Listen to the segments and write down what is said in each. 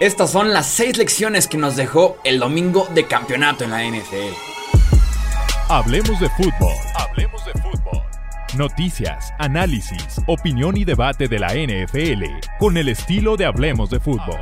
Estas son las seis lecciones que nos dejó el domingo de campeonato en la NFL. Hablemos de fútbol. Hablemos de fútbol. Noticias, análisis, opinión y debate de la NFL con el estilo de Hablemos de fútbol.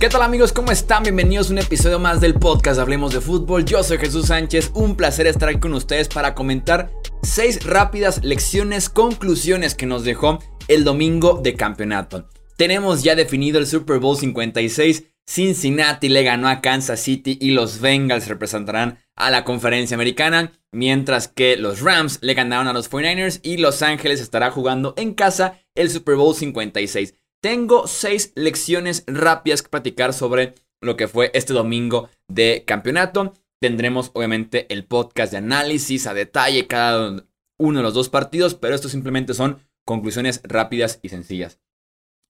¿Qué tal amigos? ¿Cómo están? Bienvenidos a un episodio más del podcast Hablemos de Fútbol. Yo soy Jesús Sánchez, un placer estar aquí con ustedes para comentar seis rápidas lecciones, conclusiones que nos dejó el domingo de campeonato. Tenemos ya definido el Super Bowl 56, Cincinnati le ganó a Kansas City y los Bengals representarán a la conferencia americana, mientras que los Rams le ganaron a los 49ers y Los Ángeles estará jugando en casa el Super Bowl 56. Tengo seis lecciones rápidas que platicar sobre lo que fue este domingo de campeonato. Tendremos obviamente el podcast de análisis a detalle cada uno de los dos partidos, pero estos simplemente son conclusiones rápidas y sencillas.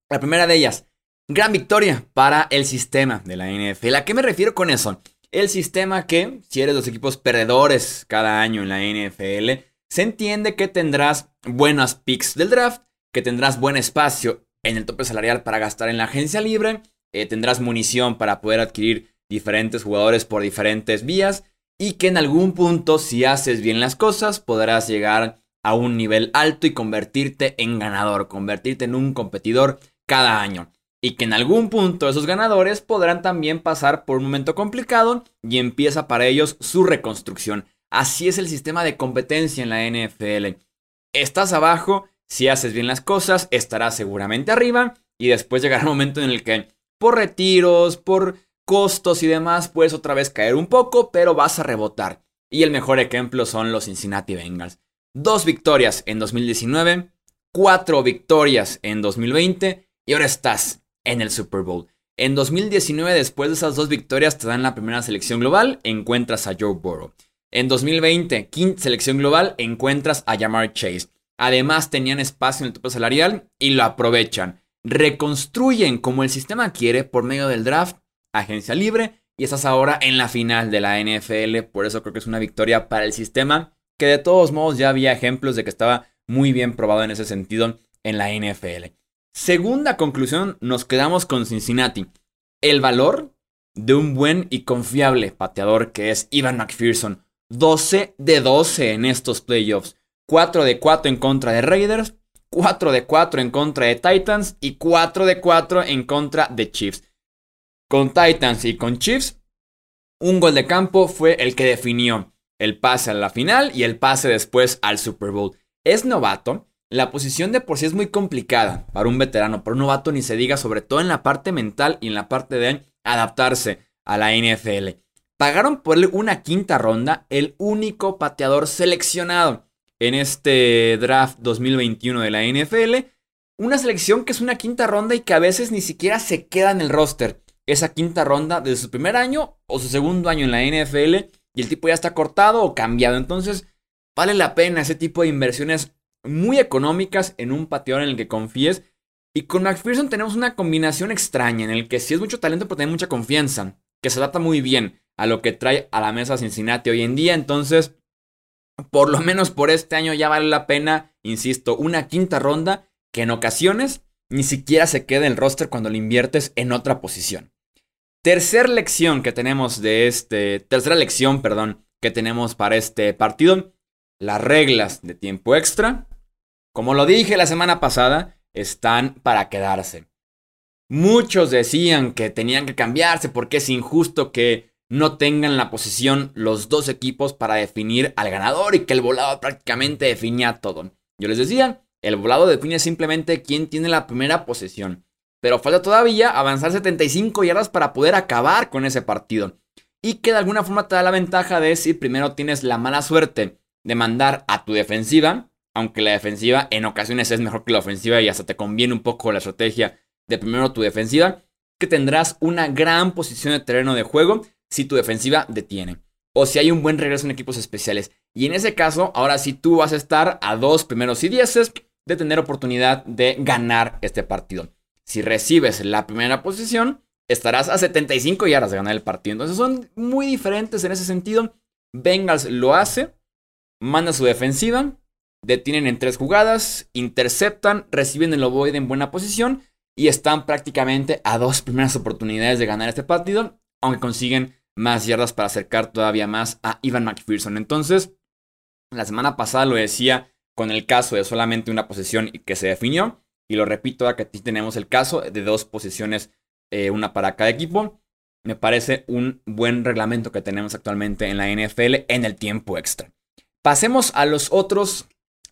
La primera de ellas, gran victoria para el sistema de la NFL. ¿A qué me refiero con eso? El sistema que, si eres los equipos perdedores cada año en la NFL, se entiende que tendrás buenas picks del draft, que tendrás buen espacio en el tope salarial para gastar en la agencia libre. Eh, tendrás munición para poder adquirir diferentes jugadores por diferentes vías. Y que en algún punto, si haces bien las cosas, podrás llegar a un nivel alto y convertirte en ganador, convertirte en un competidor cada año. Y que en algún punto esos ganadores podrán también pasar por un momento complicado y empieza para ellos su reconstrucción. Así es el sistema de competencia en la NFL. Estás abajo, si haces bien las cosas, estarás seguramente arriba y después llegará un momento en el que por retiros, por costos y demás, puedes otra vez caer un poco, pero vas a rebotar. Y el mejor ejemplo son los Cincinnati Bengals. Dos victorias en 2019, cuatro victorias en 2020 y ahora estás en el Super Bowl. En 2019, después de esas dos victorias, te dan la primera selección global, encuentras a Joe Burrow. En 2020, quinta selección global, encuentras a Jamar Chase. Además tenían espacio en el tope salarial y lo aprovechan. Reconstruyen como el sistema quiere por medio del draft, agencia libre y estás ahora en la final de la NFL. Por eso creo que es una victoria para el sistema que de todos modos ya había ejemplos de que estaba muy bien probado en ese sentido en la NFL. Segunda conclusión, nos quedamos con Cincinnati. El valor de un buen y confiable pateador que es Ivan McPherson. 12 de 12 en estos playoffs. 4 de 4 en contra de Raiders, 4 de 4 en contra de Titans y 4 de 4 en contra de Chiefs. Con Titans y con Chiefs, un gol de campo fue el que definió el pase a la final y el pase después al Super Bowl. Es novato, la posición de por sí es muy complicada para un veterano, para un novato ni se diga, sobre todo en la parte mental y en la parte de adaptarse a la NFL. Pagaron por una quinta ronda, el único pateador seleccionado en este draft 2021 de la NFL. Una selección que es una quinta ronda y que a veces ni siquiera se queda en el roster. Esa quinta ronda de su primer año o su segundo año en la NFL y el tipo ya está cortado o cambiado. Entonces, vale la pena ese tipo de inversiones muy económicas en un pateador en el que confíes. Y con McPherson tenemos una combinación extraña en el que sí es mucho talento, pero tiene mucha confianza, que se adapta muy bien a lo que trae a la mesa Cincinnati hoy en día. Entonces, por lo menos por este año ya vale la pena, insisto, una quinta ronda que en ocasiones ni siquiera se queda en el roster cuando lo inviertes en otra posición. Tercera lección que tenemos de este, tercera lección, perdón, que tenemos para este partido, las reglas de tiempo extra, como lo dije la semana pasada, están para quedarse. Muchos decían que tenían que cambiarse porque es injusto que no tengan la posición los dos equipos para definir al ganador y que el volado prácticamente definía todo. Yo les decía, el volado define simplemente quién tiene la primera posesión. Pero falta todavía avanzar 75 yardas para poder acabar con ese partido. Y que de alguna forma te da la ventaja de si primero tienes la mala suerte de mandar a tu defensiva, aunque la defensiva en ocasiones es mejor que la ofensiva y hasta te conviene un poco la estrategia de primero tu defensiva, que tendrás una gran posición de terreno de juego si tu defensiva detiene. O si hay un buen regreso en equipos especiales. Y en ese caso, ahora sí tú vas a estar a dos primeros y dieces de tener oportunidad de ganar este partido. Si recibes la primera posición, estarás a 75 yardas de ganar el partido. Entonces son muy diferentes en ese sentido. Bengals lo hace, manda su defensiva, detienen en tres jugadas, interceptan, reciben el ovoide en buena posición y están prácticamente a dos primeras oportunidades de ganar este partido, aunque consiguen más yardas para acercar todavía más a Ivan McPherson. Entonces, la semana pasada lo decía con el caso de solamente una posesión que se definió, y lo repito, aquí tenemos el caso de dos posiciones, eh, una para cada equipo. Me parece un buen reglamento que tenemos actualmente en la NFL en el tiempo extra. Pasemos a los otros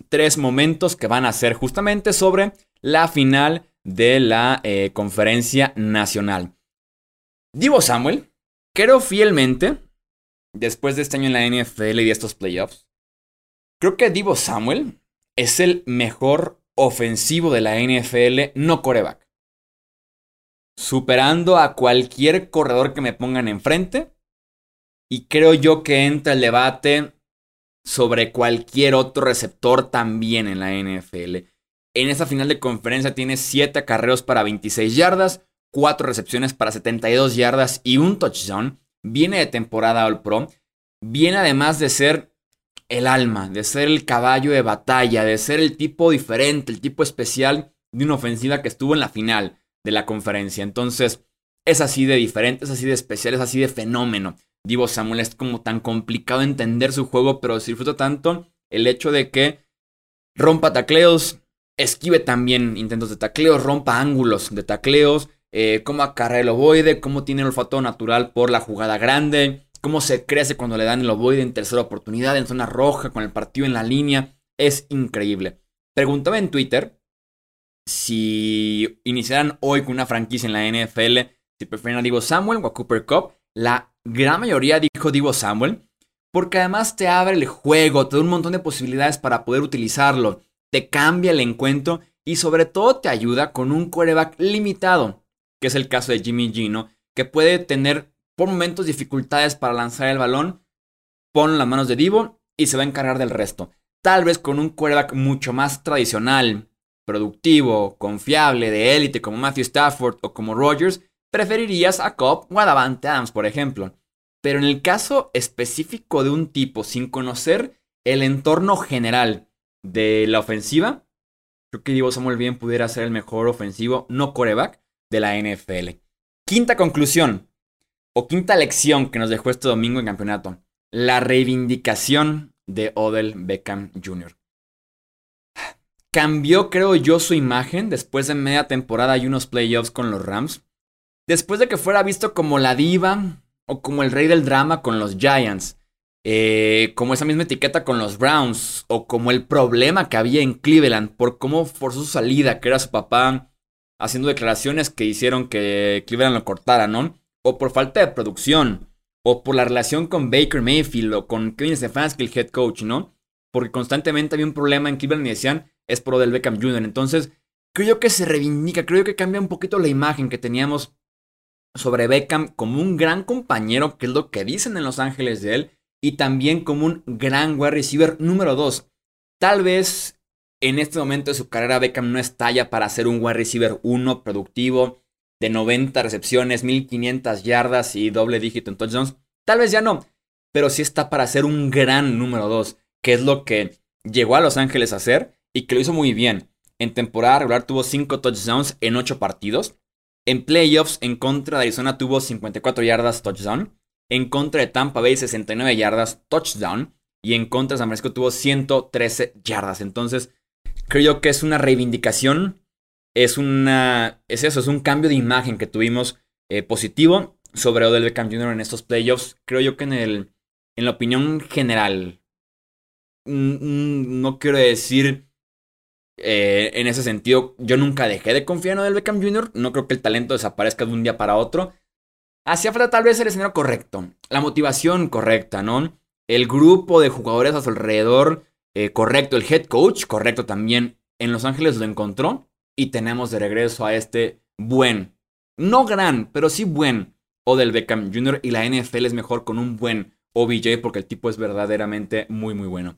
tres momentos que van a ser justamente sobre la final de la eh, conferencia nacional. Divo Samuel, creo fielmente, después de este año en la NFL y de estos playoffs, creo que Divo Samuel es el mejor ofensivo de la NFL, no coreback. Superando a cualquier corredor que me pongan enfrente. Y creo yo que entra el debate sobre cualquier otro receptor también en la NFL. En esta final de conferencia tiene 7 acarreos para 26 yardas, 4 recepciones para 72 yardas y un touchdown. Viene de temporada All Pro. Viene además de ser el alma, de ser el caballo de batalla, de ser el tipo diferente, el tipo especial de una ofensiva que estuvo en la final de la conferencia. Entonces, es así de diferente, es así de especial, es así de fenómeno. Divo Samuel es como tan complicado entender su juego, pero disfruta tanto el hecho de que rompa tacleos, esquive también intentos de tacleos, rompa ángulos de tacleos, eh, cómo acarrea el ovoide, cómo tiene el olfato natural por la jugada grande, cómo se crece cuando le dan el ovoide en tercera oportunidad, en zona roja, con el partido en la línea. Es increíble. Preguntaba en Twitter si iniciaran hoy con una franquicia en la NFL, si prefieren a Divo Samuel o a Cooper Cup. La gran mayoría dijo Divo Samuel, porque además te abre el juego, te da un montón de posibilidades para poder utilizarlo, te cambia el encuentro y sobre todo te ayuda con un quarterback limitado, que es el caso de Jimmy Gino, que puede tener por momentos dificultades para lanzar el balón, pon las manos de Divo y se va a encargar del resto. Tal vez con un quarterback mucho más tradicional, productivo, confiable, de élite como Matthew Stafford o como Rogers, preferirías a Cobb o a Davante Adams, por ejemplo. Pero en el caso específico de un tipo sin conocer el entorno general de la ofensiva, creo que Divo Samuel bien pudiera ser el mejor ofensivo, no coreback, de la NFL. Quinta conclusión, o quinta lección que nos dejó este domingo en campeonato, la reivindicación de Odell Beckham Jr. Cambió, creo yo, su imagen después de media temporada y unos playoffs con los Rams. Después de que fuera visto como la diva o como el rey del drama con los Giants, eh, como esa misma etiqueta con los Browns o como el problema que había en Cleveland por cómo forzó su salida, que era su papá haciendo declaraciones que hicieron que Cleveland lo cortara, ¿no? O por falta de producción, o por la relación con Baker Mayfield o con Kevin Stefanski, el head coach, ¿no? Porque constantemente había un problema en Cleveland y decían, es por del Beckham Jr. Entonces, creo que se reivindica, creo que cambia un poquito la imagen que teníamos sobre Beckham como un gran compañero, que es lo que dicen en Los Ángeles de él, y también como un gran wide receiver número 2. Tal vez en este momento de su carrera Beckham no estalla para ser un wide receiver 1 productivo de 90 recepciones, 1500 yardas y doble dígito en touchdowns. Tal vez ya no, pero sí está para ser un gran número 2, que es lo que llegó a Los Ángeles a hacer y que lo hizo muy bien. En temporada regular tuvo 5 touchdowns en 8 partidos. En playoffs, en contra de Arizona tuvo 54 yardas touchdown. En contra de Tampa Bay, 69 yardas touchdown. Y en contra de San Francisco tuvo 113 yardas. Entonces, creo que es una reivindicación. Es una. Es eso, es un cambio de imagen que tuvimos eh, positivo sobre Odell Beckham Jr. en estos playoffs. Creo yo que en el. En la opinión general. no quiero decir eh, en ese sentido, yo nunca dejé de confiar en Odell Beckham Jr. No creo que el talento desaparezca de un día para otro. Hacía falta tal vez el escenario correcto, la motivación correcta, ¿no? El grupo de jugadores a su alrededor eh, correcto, el head coach correcto también. En Los Ángeles lo encontró y tenemos de regreso a este buen, no gran, pero sí buen Odell Beckham Jr. Y la NFL es mejor con un buen OBJ porque el tipo es verdaderamente muy, muy bueno.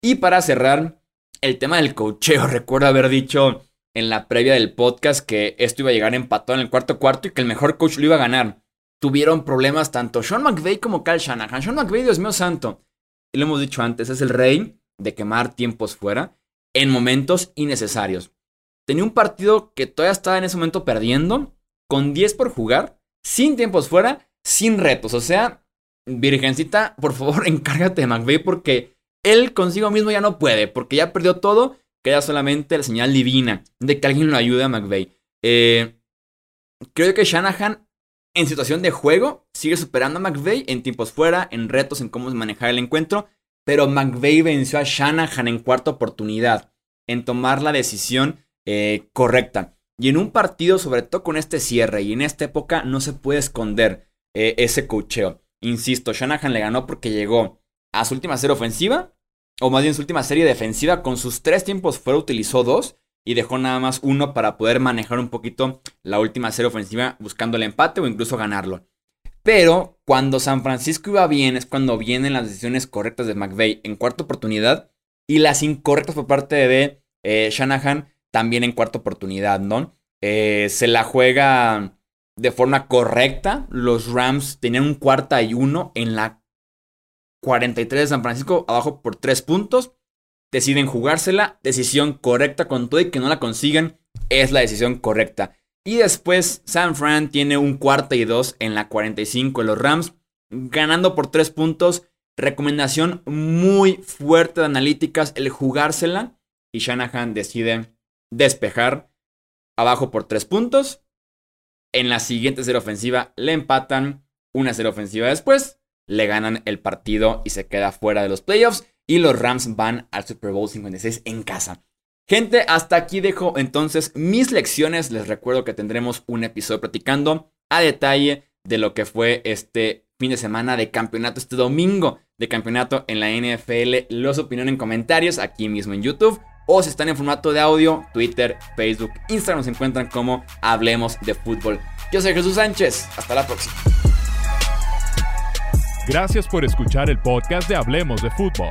Y para cerrar, el tema del cocheo. Recuerdo haber dicho en la previa del podcast que esto iba a llegar empatado en el cuarto cuarto y que el mejor coach lo iba a ganar. Tuvieron problemas tanto Sean McVay como Kyle Shanahan. Sean McVay, Dios mío santo, y lo hemos dicho antes, es el rey de quemar tiempos fuera en momentos innecesarios. Tenía un partido que todavía estaba en ese momento perdiendo, con 10 por jugar, sin tiempos fuera, sin retos. O sea, Virgencita, por favor, encárgate de McVay porque él consigo mismo ya no puede, porque ya perdió todo, queda solamente la señal divina de que alguien lo ayude a McVay. Eh, creo que Shanahan en situación de juego sigue superando a McVay en tiempos fuera, en retos, en cómo manejar el encuentro, pero McVay venció a Shanahan en cuarta oportunidad, en tomar la decisión eh, correcta. Y en un partido, sobre todo con este cierre y en esta época, no se puede esconder eh, ese cocheo. Insisto, Shanahan le ganó porque llegó a su última serie ofensiva, o más bien su última serie defensiva, con sus tres tiempos fuera utilizó dos y dejó nada más uno para poder manejar un poquito la última serie ofensiva buscando el empate o incluso ganarlo. Pero cuando San Francisco iba bien es cuando vienen las decisiones correctas de McVeigh en cuarta oportunidad y las incorrectas por parte de eh, Shanahan también en cuarta oportunidad, ¿no? Eh, se la juega de forma correcta. Los Rams tenían un cuarta y uno en la 43 de San Francisco, abajo por 3 puntos. Deciden jugársela. Decisión correcta con todo y que no la consigan. Es la decisión correcta. Y después San Fran tiene un cuarta y dos en la 45 de los Rams. Ganando por 3 puntos. Recomendación muy fuerte de analíticas el jugársela. Y Shanahan decide despejar abajo por 3 puntos. En la siguiente serie ofensiva le empatan. Una serie ofensiva después le ganan el partido y se queda fuera de los playoffs. Y los Rams van al Super Bowl 56 en casa. Gente, hasta aquí dejo entonces mis lecciones. Les recuerdo que tendremos un episodio platicando a detalle de lo que fue este fin de semana de campeonato, este domingo de campeonato en la NFL. Los opiniones en comentarios aquí mismo en YouTube o si están en formato de audio, Twitter, Facebook, Instagram nos encuentran como Hablemos de Fútbol. Yo soy Jesús Sánchez, hasta la próxima. Gracias por escuchar el podcast de Hablemos de Fútbol.